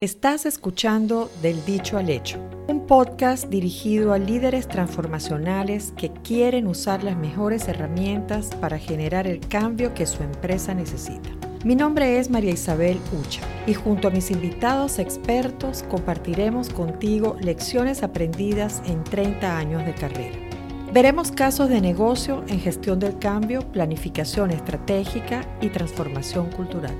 Estás escuchando Del Dicho al Hecho, un podcast dirigido a líderes transformacionales que quieren usar las mejores herramientas para generar el cambio que su empresa necesita. Mi nombre es María Isabel Ucha y junto a mis invitados expertos compartiremos contigo lecciones aprendidas en 30 años de carrera. Veremos casos de negocio en gestión del cambio, planificación estratégica y transformación cultural.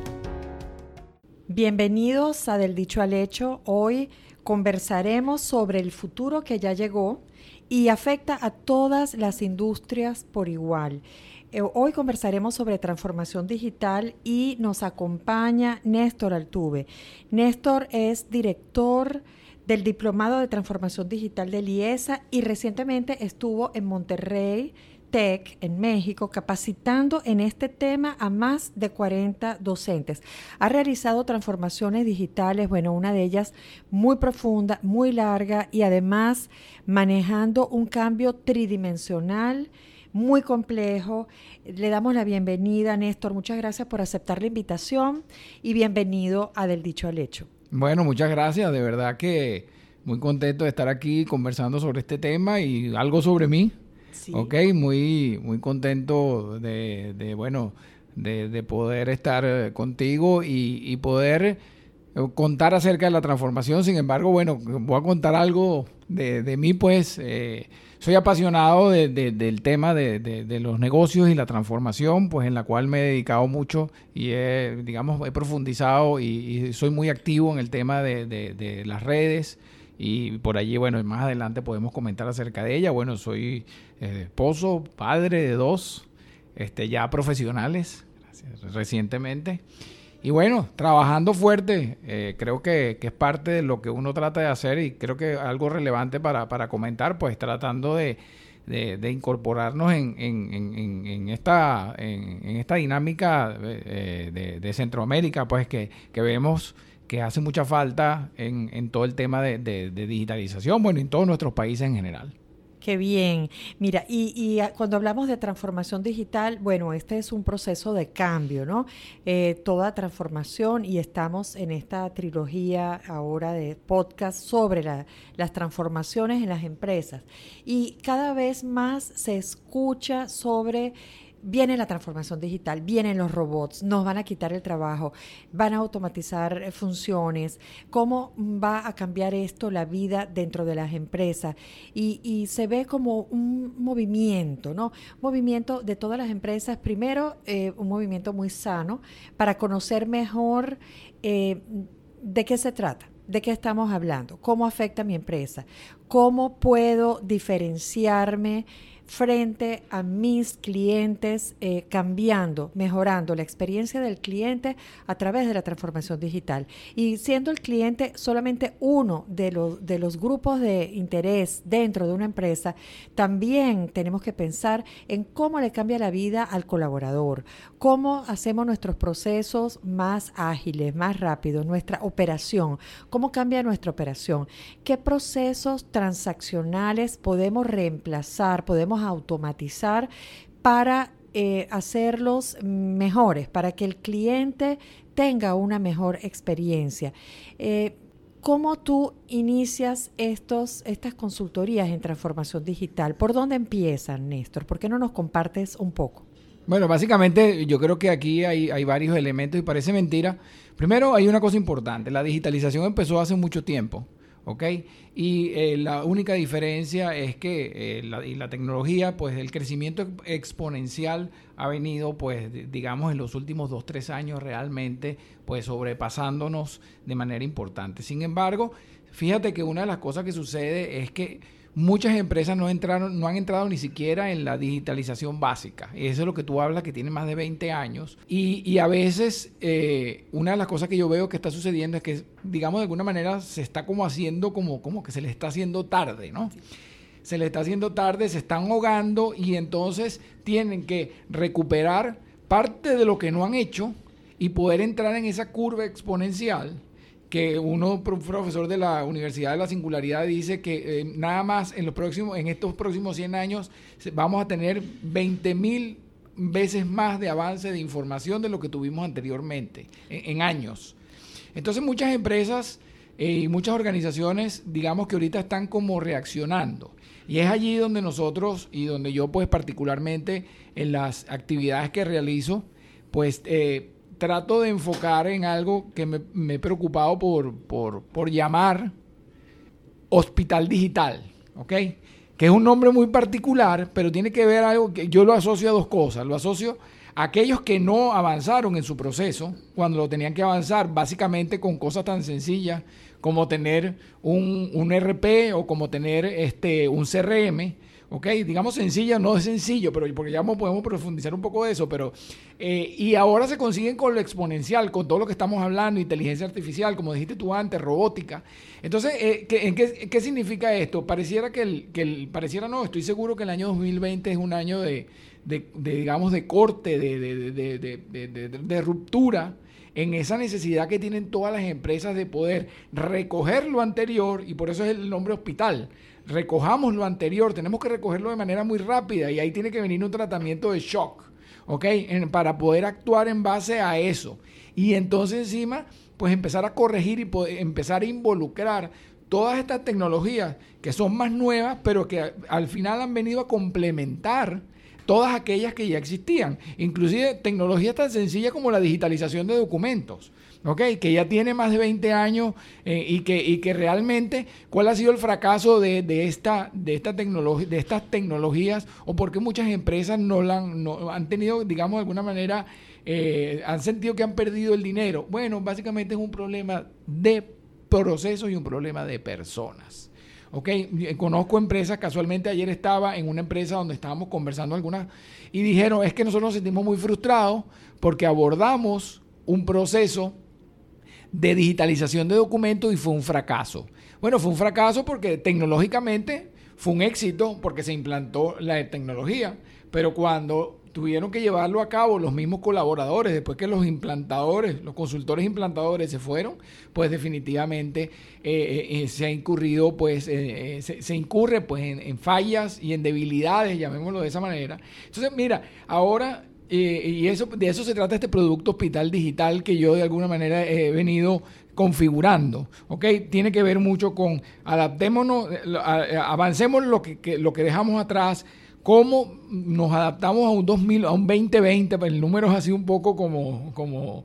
Bienvenidos a Del Dicho al Hecho. Hoy conversaremos sobre el futuro que ya llegó y afecta a todas las industrias por igual. Eh, hoy conversaremos sobre transformación digital y nos acompaña Néstor Altuve. Néstor es director del Diplomado de Transformación Digital de IESA y recientemente estuvo en Monterrey Tech en México, capacitando en este tema a más de 40 docentes. Ha realizado transformaciones digitales, bueno, una de ellas muy profunda, muy larga y además manejando un cambio tridimensional muy complejo. Le damos la bienvenida, Néstor. Muchas gracias por aceptar la invitación y bienvenido a Del Dicho al Hecho. Bueno, muchas gracias. De verdad que muy contento de estar aquí conversando sobre este tema y algo sobre mí. Ok, muy, muy contento de, bueno, de, poder estar contigo y, poder eh, contar acerca de la transformación. Sin embargo, bueno, voy a contar algo de, mí, pues eh, soy apasionado del tema de, los negocios y la transformación, pues en la cual me he dedicado mucho y he, digamos, he profundizado y soy muy activo en el tema de, las redes y por allí, bueno, más adelante podemos comentar acerca de ella. Bueno, soy eh, esposo, padre de dos, este, ya profesionales, recientemente. Y bueno, trabajando fuerte, eh, creo que, es parte de lo que uno trata de hacer y creo que algo relevante para, para comentar, pues tratando de, de, incorporarnos en, en, en, esta, en, esta dinámica eh, de, Centroamérica, pues que, que vemos que hace mucha falta en, en todo el tema de, de, digitalización, bueno, en todos nuestros países en general. Qué bien. Mira, y, y, cuando hablamos de transformación digital, bueno, este es un proceso de cambio, ¿no? Eh, toda transformación y estamos en esta trilogía ahora de podcast sobre las transformaciones en las empresas. Y cada vez más se escucha sobre viene la transformación digital, vienen los robots, nos van a quitar el trabajo, van a automatizar eh, funciones, cómo va a cambiar esto la vida dentro de las empresas. Y, se ve como un movimiento, ¿no? movimiento de todas las empresas, primero eh, un movimiento muy sano para conocer mejor eh, de qué se trata. ¿De qué estamos hablando? ¿Cómo afecta a mi empresa? ¿Cómo puedo diferenciarme frente a mis clientes, eh, cambiando, mejorando la experiencia del cliente a través de la transformación digital. Y siendo el cliente solamente uno de los, de los grupos de interés dentro de una empresa, también tenemos que pensar en cómo le cambia la vida al colaborador, cómo hacemos nuestros procesos más ágiles, más rápidos, nuestra operación, cómo cambia nuestra operación, qué procesos transaccionales podemos reemplazar, podemos automatizar para eh, hacerlos mejores, para que el cliente tenga una mejor experiencia. Eh, ¿Cómo tú inicias estos, estas consultorías en transformación digital? ¿Por dónde empiezan, Néstor? ¿Por qué no nos compartes un poco? Bueno, básicamente yo creo que aquí hay, hay, varios elementos y parece mentira. Primero hay una cosa importante, la digitalización empezó hace mucho tiempo. ¿Ok? Y eh, la única diferencia es que eh, la, tecnología, pues el crecimiento exponencial ha venido, pues digamos, en los últimos dos, tres años realmente, pues sobrepasándonos de manera importante. Sin embargo, fíjate que una de las cosas que sucede es que muchas empresas no entraron, no han entrado ni siquiera en la digitalización básica. Eso es lo que tú hablas, que tiene más de 20 años. Y, a veces, eh, una de las cosas que yo veo que está sucediendo es que, digamos, de alguna manera se está como haciendo, como, como que se le está haciendo tarde, ¿no? Se le está haciendo tarde, se están ahogando y entonces tienen que recuperar parte de lo que no han hecho y poder entrar en esa curva exponencial que uno profesor de la Universidad de la Singularidad dice que eh, nada más en los próximos en estos próximos 100 años vamos a tener 20 mil veces más de avance de información de lo que tuvimos anteriormente en, años. Entonces muchas empresas eh, y muchas organizaciones, digamos que ahorita están como reaccionando. Y es allí donde nosotros y donde yo pues particularmente en las actividades que realizo, pues eh, trato de enfocar en algo que me, he preocupado por, por, por llamar hospital digital, ¿ok? Que es un nombre muy particular, pero tiene que ver algo que yo lo asocio a dos cosas. Lo asocio a aquellos que no avanzaron en su proceso cuando lo tenían que avanzar, básicamente con cosas tan sencillas como tener un, un RP o como tener este, un CRM, ¿ok? Digamos sencilla, no es sencillo, pero porque ya podemos profundizar un poco de eso, pero... Eh, y ahora se consiguen con lo exponencial, con todo lo que estamos hablando, inteligencia artificial, como dijiste tú antes, robótica. Entonces, eh, ¿qué, qué, qué, significa esto? Pareciera que el, que el, pareciera no, estoy seguro que el año 2020 es un año de, de, digamos, de corte, de, de, de ruptura en esa necesidad que tienen todas las empresas de poder recoger lo anterior, y por eso es el nombre hospital, recojamos lo anterior, tenemos que recogerlo de manera muy rápida y ahí tiene que venir un tratamiento de shock, ¿ok? para poder actuar en base a eso. Y entonces encima, pues empezar a corregir y empezar a involucrar todas estas tecnologías que son más nuevas, pero que al final han venido a complementar todas aquellas que ya existían, inclusive tecnologías tan sencillas como la digitalización de documentos. Que ya tiene más de 20 años eh, y, que, y que realmente, ¿cuál ha sido el fracaso de, esta, de, esta de estas tecnologías o por qué muchas empresas no, la han, no han tenido, digamos, de alguna manera, eh, han sentido que han perdido el dinero? Bueno, básicamente es un problema de procesos y un problema de personas. Ok, conozco empresas, casualmente ayer estaba en una empresa donde estábamos conversando algunas y dijeron, es que nosotros nos sentimos muy frustrados porque abordamos un proceso de digitalización de documentos y fue un fracaso. Bueno, fue un fracaso porque tecnológicamente fue un éxito porque se implantó la tecnología, pero cuando tuvieron que llevarlo a cabo los mismos colaboradores, después que los implantadores, los consultores implantadores se fueron, pues definitivamente eh, eh, eh, se ha incurrido, pues se, incurre pues en, fallas y en debilidades, llamémoslo de esa manera. Entonces, mira, ahora, y eso, de eso se trata este producto hospital digital que yo de alguna manera he venido configurando, ¿ok? Tiene que ver mucho con adaptémonos, avancemos lo que, lo que dejamos atrás, cómo nos adaptamos a un 2000, a un 2020, pues el número es así un poco como, como,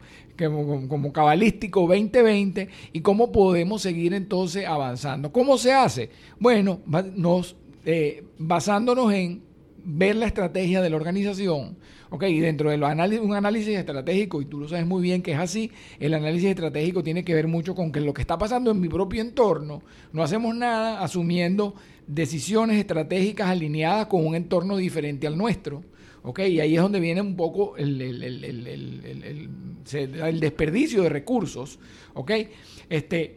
como, cabalístico 2020 y cómo podemos seguir entonces avanzando. ¿Cómo se hace? Bueno, nos, eh, basándonos en ver la estrategia de la organización, ¿ok? Y dentro de un análisis estratégico, y tú lo sabes muy bien que es así, el análisis estratégico tiene que ver mucho con que lo que está pasando en mi propio entorno, no hacemos nada asumiendo decisiones estratégicas alineadas con un entorno diferente al nuestro. ¿ok? Y ahí es donde viene un poco el, desperdicio de recursos, ¿ok? Este,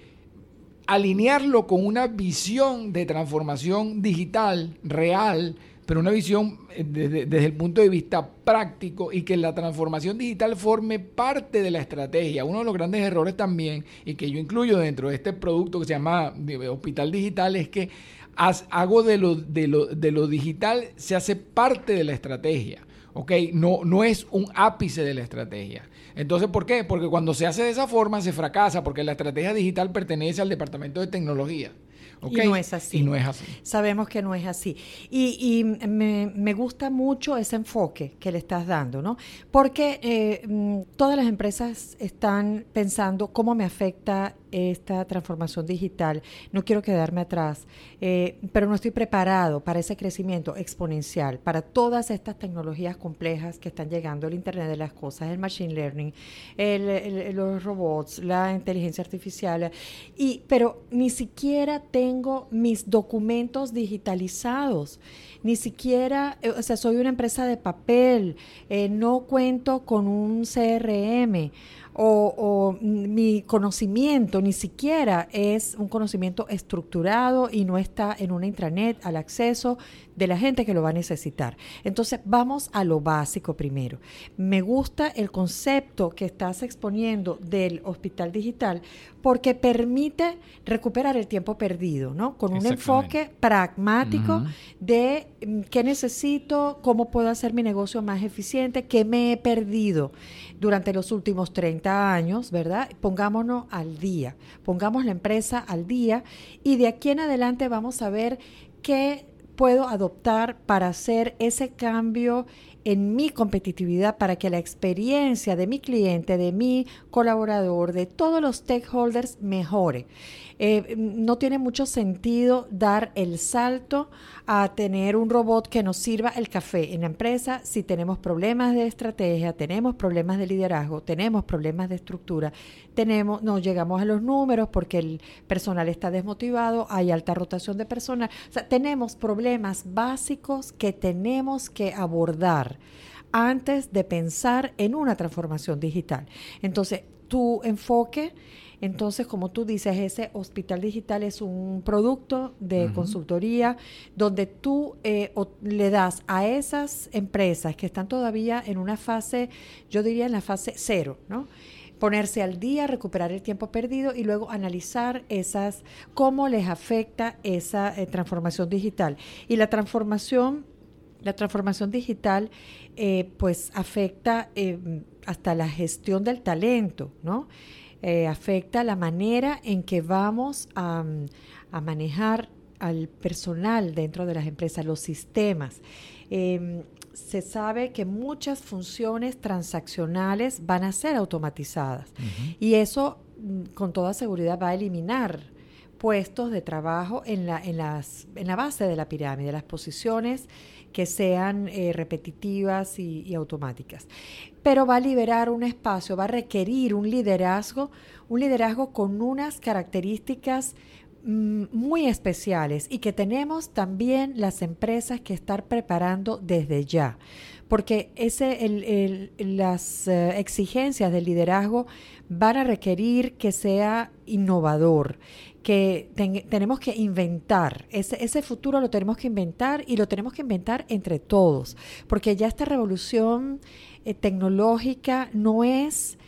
alinearlo con una visión de transformación digital real, pero una visión eh, desde, el punto de vista práctico y que la transformación digital forme parte de la estrategia. Uno de los grandes errores también, y que yo incluyo dentro de este producto que se llama Hospital Digital, es que hago de lo, de, lo, de lo digital, se hace parte de la estrategia. No, no es un ápice de la estrategia. Entonces, ¿por qué? Porque cuando se hace de esa forma se fracasa, porque la estrategia digital pertenece al departamento de tecnología. Y no es así. Y no es así. Sabemos que no es así. Y, me, gusta mucho ese enfoque que le estás dando, ¿no? Porque eh, mm, todas las empresas están pensando cómo me afecta esta transformación digital. No quiero quedarme atrás, eh, pero no estoy preparado para ese crecimiento exponencial, para todas estas tecnologías complejas que están llegando, el Internet de las Cosas, el Machine Learning, los robots, la inteligencia artificial. Y, pero ni siquiera tengo mis documentos digitalizados ni siquiera, eh, o sea, soy una empresa de papel, eh, no cuento con un CRM o, mi conocimiento ni siquiera es un conocimiento estructurado y no está en una intranet al acceso de la gente que lo va a necesitar. Entonces, vamos a lo básico primero. Me gusta el concepto que estás exponiendo del hospital digital porque permite recuperar el tiempo perdido, ¿no? Con un enfoque pragmático de mm, qué necesito, cómo puedo hacer mi negocio más eficiente, qué me he perdido durante los últimos 30 años, ¿verdad? Pongámonos al día, pongamos la empresa al día y de aquí en adelante vamos a ver qué puedo adoptar para hacer ese cambio en mi competitividad para que la experiencia de mi cliente, de mi colaborador, de todos los stakeholders mejore. Eh, no tiene mucho sentido dar el salto a tener un robot que nos sirva el café en la empresa si tenemos problemas de estrategia, tenemos problemas de liderazgo, tenemos problemas de estructura, tenemos, no llegamos a los números porque el personal está desmotivado, hay alta rotación de personal. O sea, tenemos problemas básicos que tenemos que abordar antes de pensar en una transformación digital. Entonces, tu enfoque entonces, como tú dices, ese hospital digital es un producto de consultoría donde tú eh, le das a esas empresas que están todavía en una fase, yo diría en la fase cero, ¿no? ponerse al día, recuperar el tiempo perdido y luego analizar esas, cómo les afecta esa eh, transformación digital. Y la transformación, la transformación digital, eh, pues afecta hasta la gestión del talento, ¿no? Eh, afecta la manera en que vamos a, manejar al personal dentro de las empresas, los sistemas. Em, se sabe que muchas funciones transaccionales van a ser automatizadas y eso mm, con toda seguridad va a eliminar puestos de trabajo en la, en las, en la base de la pirámide, las posiciones que sean eh, repetitivas y, automáticas. Pero va a liberar un espacio, va a requerir un liderazgo, un liderazgo con unas características mm, muy especiales y que tenemos también las empresas que estar preparando desde ya, porque ese, las eh, exigencias del liderazgo van a requerir que sea innovador, que tenemos que inventar, ese, ese futuro lo tenemos que inventar y lo tenemos que inventar entre todos, porque ya esta revolución eh, tecnológica no es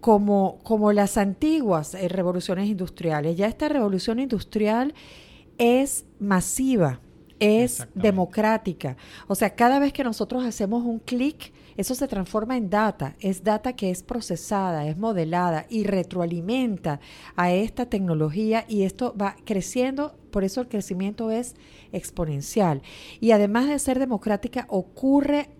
como, como las antiguas eh, revoluciones industriales, ya esta revolución industrial es masiva, es democrática, o sea, cada vez que nosotros hacemos un clic, eso se transforma en data, es data que es procesada, es modelada y retroalimenta a esta tecnología y esto va creciendo, por eso el crecimiento es exponencial. Y además de ser democrática, ocurre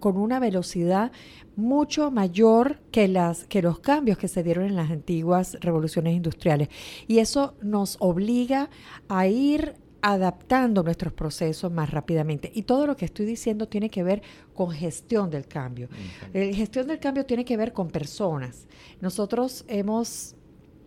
con una velocidad mucho mayor que, las, que los cambios que se dieron en las antiguas revoluciones industriales. Y eso nos obliga a ir adaptando nuestros procesos más rápidamente. Y todo lo que estoy diciendo tiene que ver con gestión del cambio. La gestión del cambio tiene que ver con personas. Nosotros hemos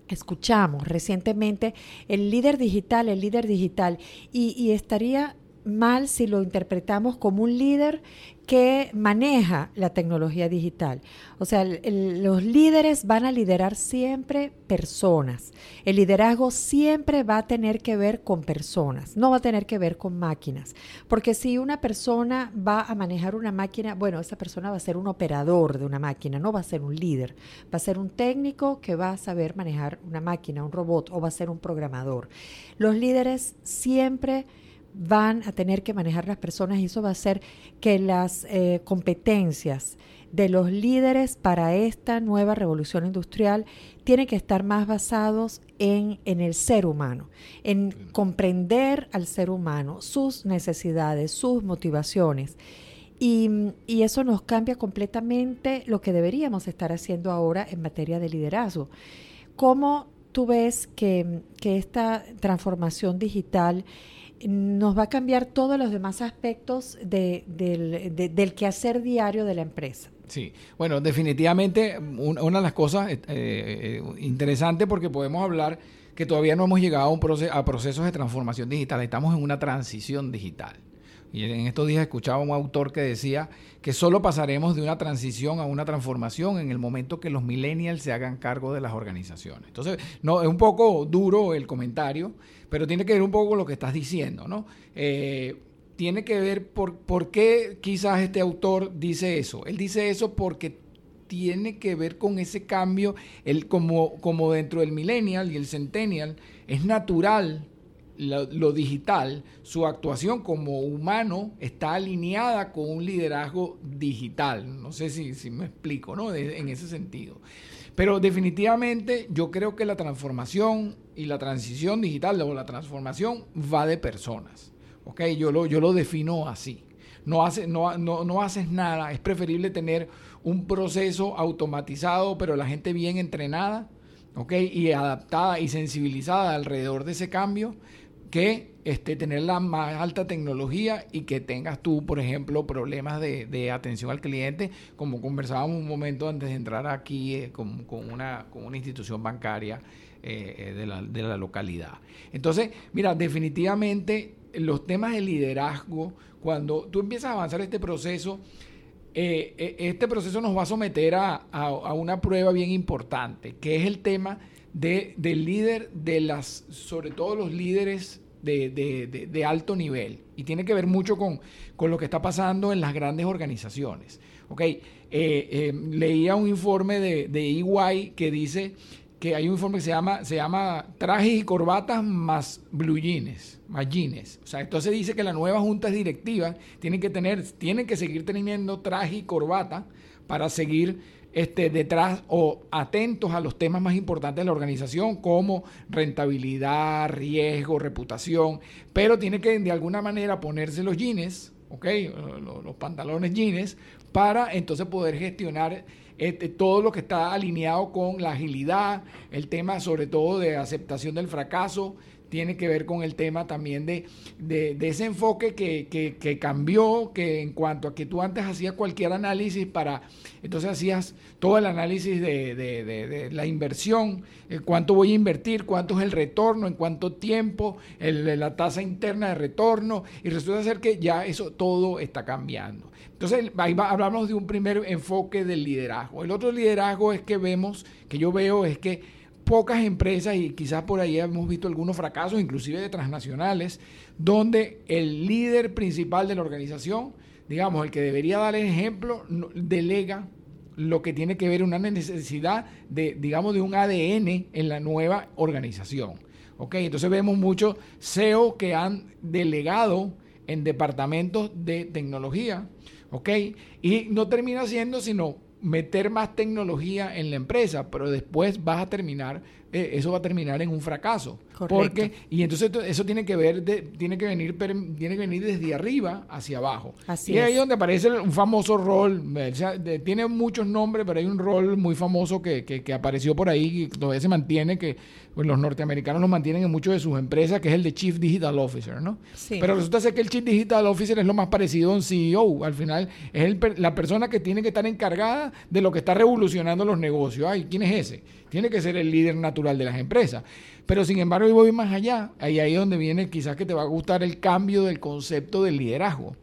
escuchamos recientemente el líder digital, el líder digital, y, y estaría mal si lo interpretamos como un líder que maneja la tecnología digital. O sea, los líderes van a liderar siempre personas. El liderazgo siempre va a tener que ver con personas, no va a tener que ver con máquinas. Porque si una persona va a manejar una máquina, bueno, esa persona va a ser un operador de una máquina, no va a ser un líder. Va a ser un técnico que va a saber manejar una máquina, un robot, o va a ser un programador. Los líderes siempre van a tener que manejar las personas y eso va a hacer que las eh, competencias de los líderes para esta nueva revolución industrial tienen que estar más basados en, el ser humano, en comprender al ser humano, sus necesidades, sus motivaciones. Y, eso nos cambia completamente lo que deberíamos estar haciendo ahora en materia de liderazgo. ¿Cómo tú ves que, que esta transformación digital nos va a cambiar todos los demás aspectos del, quehacer diario de la empresa. Sí, bueno, definitivamente una de las cosas eh, eh, interesantes porque podemos hablar que todavía no hemos llegado a, un a procesos de transformación digital, estamos en una transición digital. Y en estos días escuchaba un autor que decía que solo pasaremos de una transición a una transformación en el momento que los millennials se hagan cargo de las organizaciones. Entonces, no, es un poco duro el comentario, pero tiene que ver un poco con lo que estás diciendo, ¿no? Eh, tiene que ver por, por qué quizás este autor dice eso. Él dice eso porque tiene que ver con ese cambio, el, como, como dentro del millennial y el centennial, es natural lo, digital, su actuación como humano está alineada con un liderazgo digital. No sé si, me explico, ¿no? en ese sentido. Pero definitivamente yo creo que la transformación y la transición digital o la transformación va de personas. ¿ok? Yo lo, yo lo defino así. No, hace, no, no, no haces nada. Es preferible tener un proceso automatizado, pero la gente bien entrenada, ¿ok? Y adaptada y sensibilizada alrededor de ese cambio, que este, tener la más alta tecnología y que tengas tú, por ejemplo, problemas de, atención al cliente, como conversábamos un momento antes de entrar aquí eh, con, una, institución bancaria eh, eh, de, la, localidad. Entonces, mira, definitivamente los temas de liderazgo, cuando tú empiezas a avanzar este proceso, este proceso nos va a someter a una prueba bien importante, que es el tema de, del líder, de las, sobre todo los líderes de, alto nivel. Y tiene que ver mucho con, lo que está pasando en las grandes organizaciones. Ok, eh, eh, leía un informe de, de EY que dice que hay un informe que se llama, se llama trajes y corbatas más blue jeans, más jeans. O sea, entonces dice que la nueva junta directiva tienen que tener, tienen que seguir teniendo traje y corbata para seguir este, detrás o atentos a los temas más importantes de la organización como rentabilidad, riesgo, reputación, pero tiene que de alguna manera ponerse los jeans, los, los pantalones jeans, para entonces poder gestionar este, todo lo que está alineado con la agilidad, el tema sobre todo de aceptación del fracaso, tiene que ver con el tema también de, ese enfoque que, cambió, que en cuanto a que tú antes hacías cualquier análisis para, entonces hacías todo el análisis de, la inversión, eh, cuánto voy a invertir, cuánto es el retorno, en cuánto tiempo, la tasa interna de retorno, y resulta ser que ya eso todo está cambiando. Entonces, ahí hablamos de un primer enfoque del liderazgo. El otro liderazgo es que vemos, que yo veo, es que pocas empresas y quizás por ahí hemos visto algunos fracasos, inclusive de transnacionales, donde el líder principal de la organización, digamos, el que debería dar el ejemplo, delega lo que tiene que ver una necesidad de, digamos, de un ADN en la nueva organización. ¿Ok? Entonces vemos muchos CEO que han delegado en departamentos de tecnología, ¿ok? Y no termina siendo sino meter más tecnología en la empresa, pero después vas a terminar, eh, eso va a terminar en un fracaso. Porque, y entonces eso tiene que ver, de, tiene que venir, tiene que venir desde arriba hacia abajo. Así y ahí es donde aparece un famoso rol, tiene muchos nombres, pero hay un rol muy famoso que, que, apareció por ahí y todavía se mantiene, que pues, los norteamericanos lo mantienen en muchas de sus empresas, que es el de Chief Digital Officer, ¿no? Pero resulta ser que el Chief Digital Officer es lo más parecido a un CEO. Al final es la persona que tiene que estar encargada de lo que está revolucionando los negocios. Ay, ¿quién es ese? Tiene que ser el líder natural de las empresas. Pero sin embargo, yo voy más allá. Ahí, ahí es donde viene quizás que te va a gustar el cambio del concepto del liderazgo.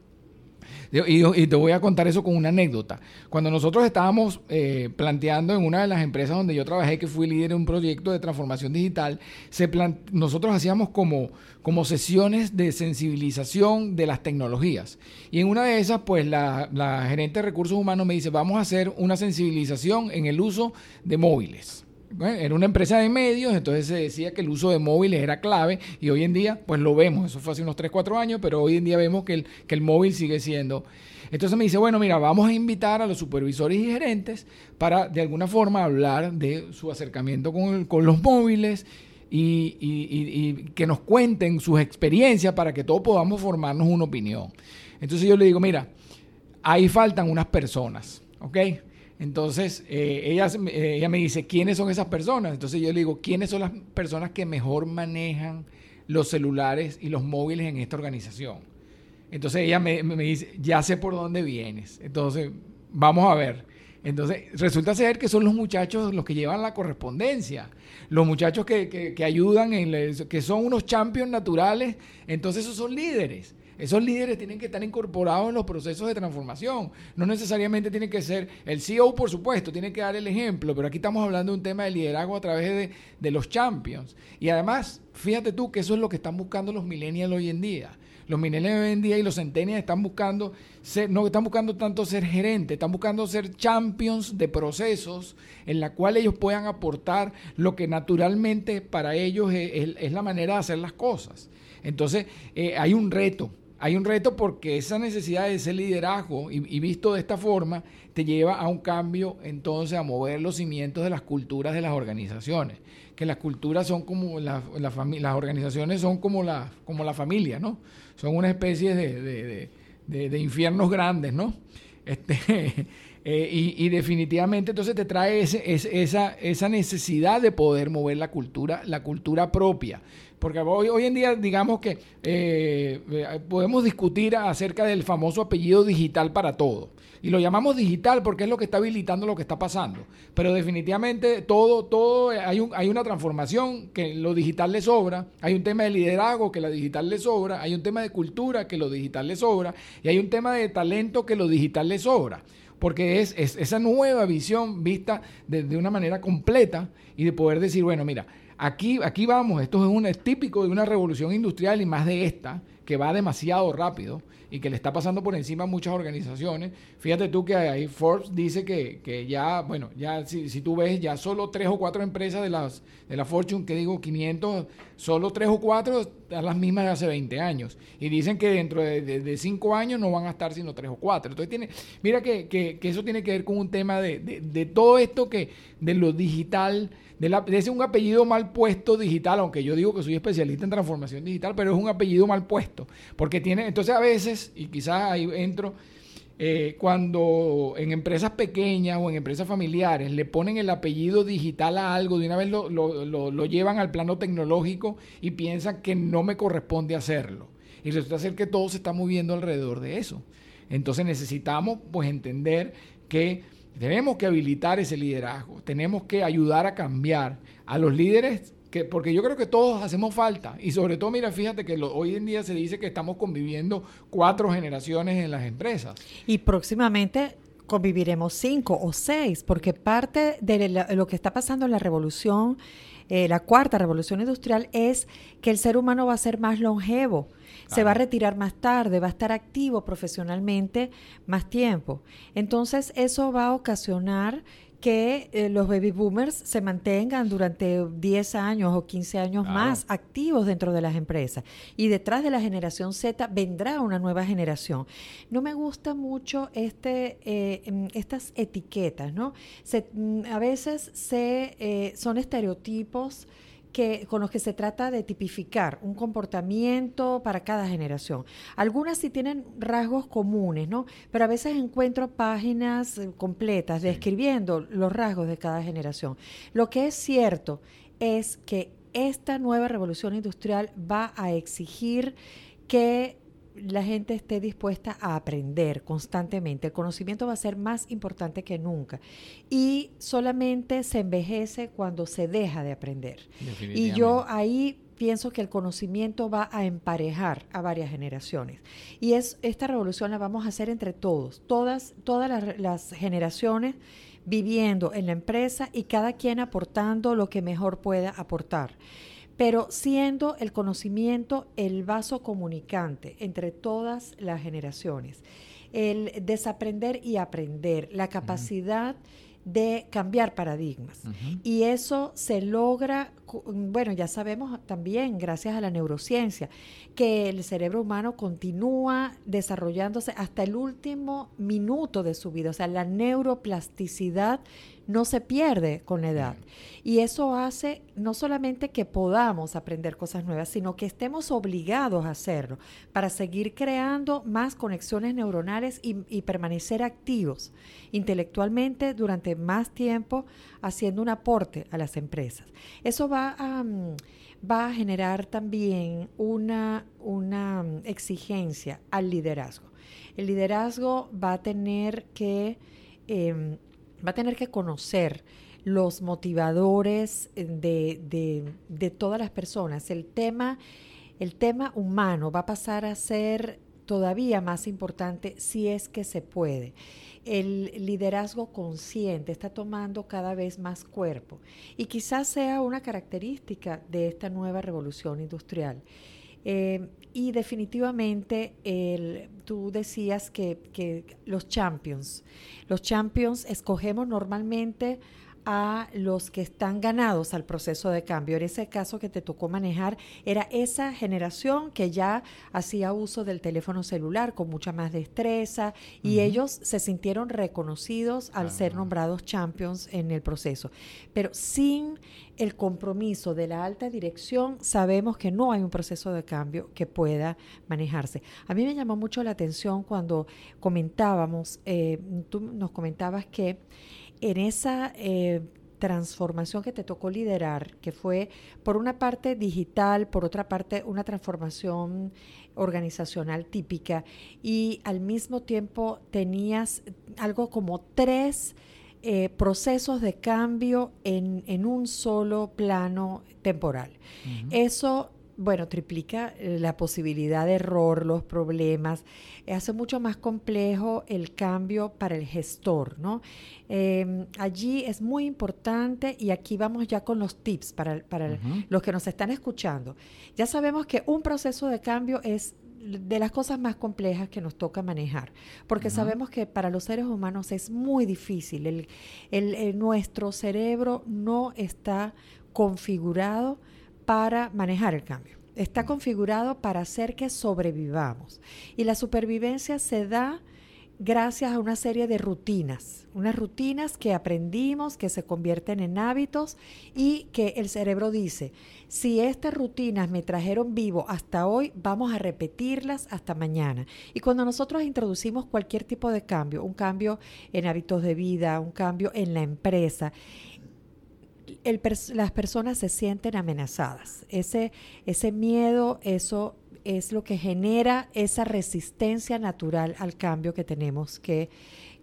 Y, te voy a contar eso con una anécdota. Cuando nosotros estábamos eh, planteando en una de las empresas donde yo trabajé, que fui líder de un proyecto de transformación digital, se nosotros hacíamos como, como sesiones de sensibilización de las tecnologías. Y en una de esas, pues la gerente de recursos humanos me dice, vamos a hacer una sensibilización en el uso de móviles era una empresa de medios, entonces se decía que el uso de móviles era clave y hoy en día, pues lo vemos, eso fue hace unos 3, 4 años, pero hoy en día vemos que el, que el móvil sigue siendo. Entonces me dice, bueno, mira, vamos a invitar a los supervisores y gerentes para de alguna forma hablar de su acercamiento con, con los móviles y, y, que nos cuenten sus experiencias para que todos podamos formarnos una opinión. Entonces yo le digo, mira, ahí faltan unas personas, ¿ok? Entonces, eh, ella, eh, ella me dice, ¿quiénes son esas personas? Entonces yo le digo, ¿quiénes son las personas que mejor manejan los celulares y los móviles en esta organización? Entonces ella me, dice, ya sé por dónde vienes. Entonces, vamos a ver. Entonces, resulta ser que son los muchachos los que llevan la correspondencia, los muchachos que, que, ayudan, en que son unos champions naturales, entonces esos son líderes. Esos líderes tienen que estar incorporados en los procesos de transformación. No necesariamente tiene que ser el CEO, por supuesto, tiene que dar el ejemplo, pero aquí estamos hablando de un tema de liderazgo a través de, los champions. Y además, fíjate tú que eso es lo que están buscando los millennials hoy en día. Los millennials hoy en día y los centennials están buscando ser, no están buscando tanto ser gerentes, están buscando ser champions de procesos en la cual ellos puedan aportar lo que naturalmente para ellos es, la manera de hacer las cosas. Entonces, eh, hay un reto hay un reto porque esa necesidad de ese liderazgo, y, visto de esta forma, te lleva a un cambio, entonces, a mover los cimientos de las culturas de las organizaciones. Que las culturas son como la, las organizaciones son como la, como la familia, ¿no? Son una especie de, infiernos grandes, ¿no? Este, eh, y, definitivamente entonces te trae esa, esa necesidad de poder mover la cultura, la cultura propia. Porque hoy, hoy en día, digamos que eh, eh, podemos discutir acerca del famoso apellido digital para todo. Y lo llamamos digital porque es lo que está habilitando lo que está pasando. Pero definitivamente todo, todo, hay, un, hay una transformación que lo digital le sobra, hay un tema de liderazgo que lo digital le sobra, hay un tema de cultura que lo digital le sobra, y hay un tema de talento que lo digital le sobra porque es, esa nueva visión vista de, una manera completa y de poder decir, bueno, mira, Aquí, aquí vamos, esto es, un, es típico de una revolución industrial y más de esta, que va demasiado rápido y que le está pasando por encima a muchas organizaciones. Fíjate tú que ahí Forbes dice que, ya, bueno, ya si, si, tú ves, ya solo tres o cuatro empresas de las de la Fortune, que digo 500, solo tres o cuatro están las mismas de hace 20 años. Y dicen que dentro de, cinco años no van a estar sino tres o cuatro. Entonces tiene, mira que, que, que eso tiene que ver con un tema de, de todo esto que, de lo digital, de, ese un apellido mal puesto digital, aunque yo digo que soy especialista en transformación digital, pero es un apellido mal puesto, porque tiene, entonces a veces, y quizás ahí entro, eh, cuando en empresas pequeñas o en empresas familiares le ponen el apellido digital a algo, de una vez lo, lo, llevan al plano tecnológico y piensan que no me corresponde hacerlo. Y resulta ser que todo se está moviendo alrededor de eso. Entonces necesitamos pues entender que tenemos que habilitar ese liderazgo, tenemos que ayudar a cambiar a los líderes, que, porque yo creo que todos hacemos falta. Y sobre todo, mira, fíjate que hoy en día se dice que estamos conviviendo cuatro generaciones en las empresas. Y próximamente conviviremos cinco o seis, porque parte de lo que está pasando en la revolución, eh, la cuarta revolución industrial, es que el ser humano va a ser más longevo se va a retirar más tarde, va a estar activo profesionalmente más tiempo. Entonces eso va a ocasionar que eh, los baby boomers se mantengan durante 10 años o 15 años más activos dentro de las empresas. Y detrás de la generación Z vendrá una nueva generación. No me gusta mucho este, eh, em, estas etiquetas, ¿no? Mm, a veces se, eh, son estereotipos que, con los que se trata de tipificar un comportamiento para cada generación. Algunas sí tienen rasgos comunes, ¿no? Pero a veces encuentro páginas eh, completas describiendo los rasgos de cada generación. Lo que es cierto es que esta nueva revolución industrial va a exigir que la gente esté dispuesta a aprender constantemente. El conocimiento va a ser más importante que nunca. Y solamente se envejece cuando se deja de aprender. Y yo ahí pienso que el conocimiento va a emparejar a varias generaciones. Y es esta revolución la vamos a hacer entre todos, todas, todas las, las generaciones viviendo en la empresa y cada quien aportando lo que mejor pueda aportar pero siendo el conocimiento el vaso comunicante entre todas las generaciones, el desaprender y aprender, la capacidad de cambiar paradigmas. Y eso se logra, bueno, ya sabemos también, gracias a la neurociencia, que el cerebro humano continúa desarrollándose hasta el último minuto de su vida. O sea, la neuroplasticidad no se pierde con la edad. Y eso hace no solamente que podamos aprender cosas nuevas, sino que estemos obligados a hacerlo para seguir creando más conexiones neuronales y, permanecer activos intelectualmente durante más tiempo haciendo un aporte a las empresas. Eso va a, mm, va a generar también una, una mm, exigencia al liderazgo. El liderazgo va a tener que em, va a tener que conocer los motivadores de, de, todas las personas. El tema, el tema humano va a pasar a ser todavía más importante si es que se puede. El liderazgo consciente está tomando cada vez más cuerpo y quizás sea una característica de esta nueva revolución industrial. Eh, y definitivamente el, tú decías que, que los champions, los champions escogemos normalmente a los que están ganados al proceso de cambio. En ese caso que te tocó manejar, era esa generación que ya hacía uso del teléfono celular con mucha más destreza y ellos se sintieron reconocidos al ser nombrados champions en el proceso. Pero sin el compromiso de la alta dirección, sabemos que no hay un proceso de cambio que pueda manejarse. A mí me llamó mucho la atención cuando comentábamos, eh, tú nos comentabas que en esa eh, transformación que te tocó liderar, que fue por una parte digital, por otra parte una transformación organizacional típica y al mismo tiempo tenías algo como tres eh, procesos de cambio en, un solo plano temporal. Eso bueno, triplica eh, la posibilidad de error, los problemas, hace mucho más complejo el cambio para el gestor, ¿no? Em, allí es muy importante y aquí vamos ya con los tips para, para los que nos están escuchando. Ya sabemos que un proceso de cambio es de las cosas más complejas que nos toca manejar, porque sabemos que para los seres humanos es muy difícil, el, el, nuestro cerebro no está configurado para manejar el cambio. Está configurado para hacer que sobrevivamos. Y la supervivencia se da gracias a una serie de rutinas, unas rutinas que aprendimos, que se convierten en hábitos y que el cerebro dice, si estas rutinas me trajeron vivo hasta hoy, vamos a repetirlas hasta mañana. Y cuando nosotros introducimos cualquier tipo de cambio, un cambio en hábitos de vida, un cambio en la empresa, las personas se sienten amenazadas. Ese, ese miedo, eso es lo que genera esa resistencia natural al cambio que tenemos que,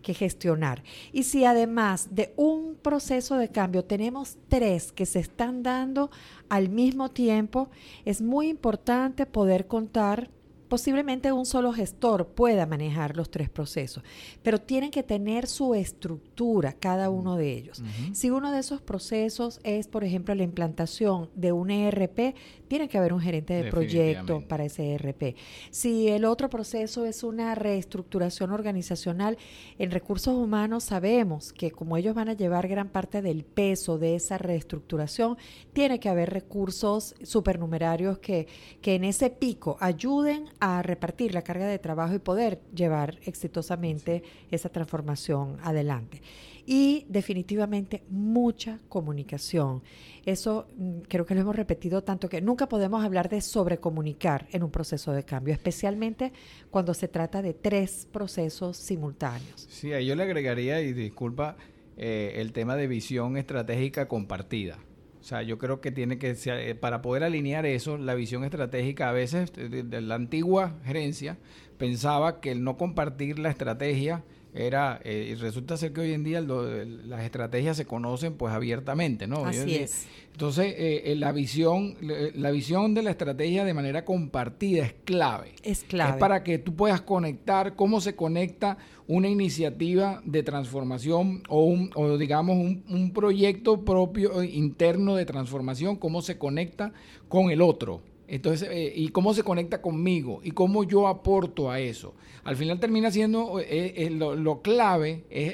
que, gestionar. Y si además de un proceso de cambio tenemos tres que se están dando al mismo tiempo, es muy importante poder contar Posiblemente un solo gestor pueda manejar los tres procesos, pero tienen que tener su estructura cada uno de ellos. Si uno de esos procesos es, por ejemplo, la implantación de un ERP, tiene que haber un gerente de proyecto para ese ERP. Si el otro proceso es una reestructuración organizacional, en recursos humanos sabemos que como ellos van a llevar gran parte del peso de esa reestructuración, tiene que haber recursos supernumerarios que, que en ese pico ayuden a repartir la carga de trabajo y poder llevar exitosamente esa transformación adelante. Y definitivamente mucha comunicación. Eso mm, creo que lo hemos repetido tanto que nunca podemos hablar de sobrecomunicar en un proceso de cambio, especialmente cuando se trata de tres procesos simultáneos. Sí, ahí yo le agregaría, y disculpa, eh, el tema de visión estratégica compartida. O sea, yo creo que tiene que ser, eh, para poder alinear eso, la visión estratégica a veces de, la antigua gerencia pensaba que el no compartir la estrategia era eh, y resulta ser que hoy en día las estrategias se conocen pues abiertamente no así es. entonces eh, la visión la visión de la estrategia de manera compartida es clave. Es clave. Es para que tú puedas conectar cómo se conecta una iniciativa de transformación o, un, o digamos un, un proyecto propio interno de transformación cómo se conecta con el otro entonces, eh, ¿y cómo se conecta conmigo? ¿Y cómo yo aporto a eso? Al final termina siendo eh, eh, lo, clave, es,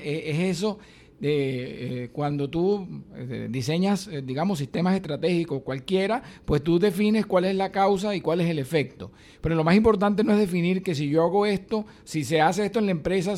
eso de cuando tú diseñas, digamos, sistemas estratégicos cualquiera, pues tú defines cuál es la causa y cuál es el efecto. Pero lo más importante no es definir que si yo hago esto, si se hace esto en la empresa,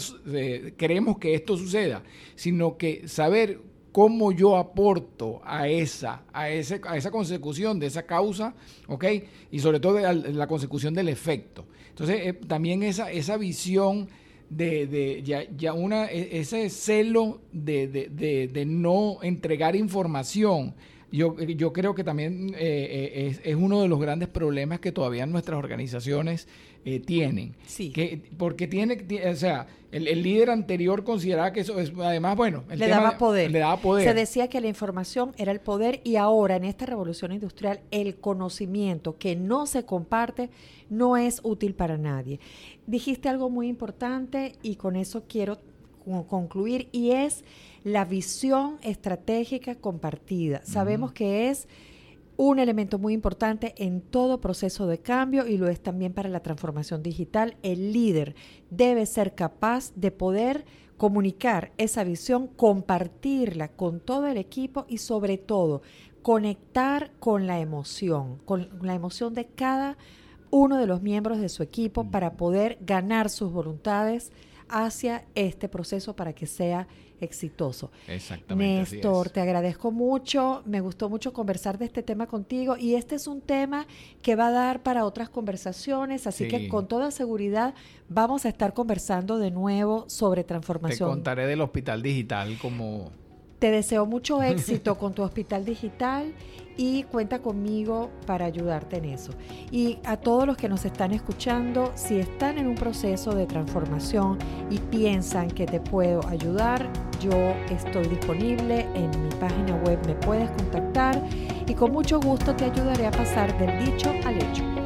queremos que esto suceda, sino que saber cómo yo aporto a esa, a, ese, a esa consecución de esa causa, ¿ok? Y sobre todo la consecución del efecto. Entonces, eh, también esa, esa visión de, ya, ya, una, e, ese celo de, de, no entregar información. Yo, yo creo que también eh, eh, es, es, uno de los grandes problemas que todavía nuestras organizaciones eh, tienen. Sí. Que, porque tiene, o sea, el, líder anterior consideraba que eso es, además, bueno, le daba poder. Le daba poder. Se decía que la información era el poder y ahora en esta revolución industrial el conocimiento que no se comparte no es útil para nadie. Dijiste algo muy importante y con eso quiero concluir y es la visión estratégica compartida. Sabemos que es un elemento muy importante en todo proceso de cambio y lo es también para la transformación digital. El líder debe ser capaz de poder comunicar esa visión, compartirla con todo el equipo y sobre todo conectar con la emoción, con la emoción de cada uno de los miembros de su equipo para poder ganar sus voluntades hacia este proceso para que sea exitoso. Exactamente. Néstor, te agradezco mucho, me gustó mucho conversar de este tema contigo y este es un tema que va a dar para otras conversaciones, así que con toda seguridad vamos a estar conversando de nuevo sobre transformación. Te contaré del hospital digital como te deseo mucho éxito con tu hospital digital y cuenta conmigo para ayudarte en eso. Y a todos los que nos están escuchando, si están en un proceso de transformación y piensan que te puedo ayudar, yo estoy disponible en mi página web, me puedes contactar y con mucho gusto te ayudaré a pasar del dicho al hecho.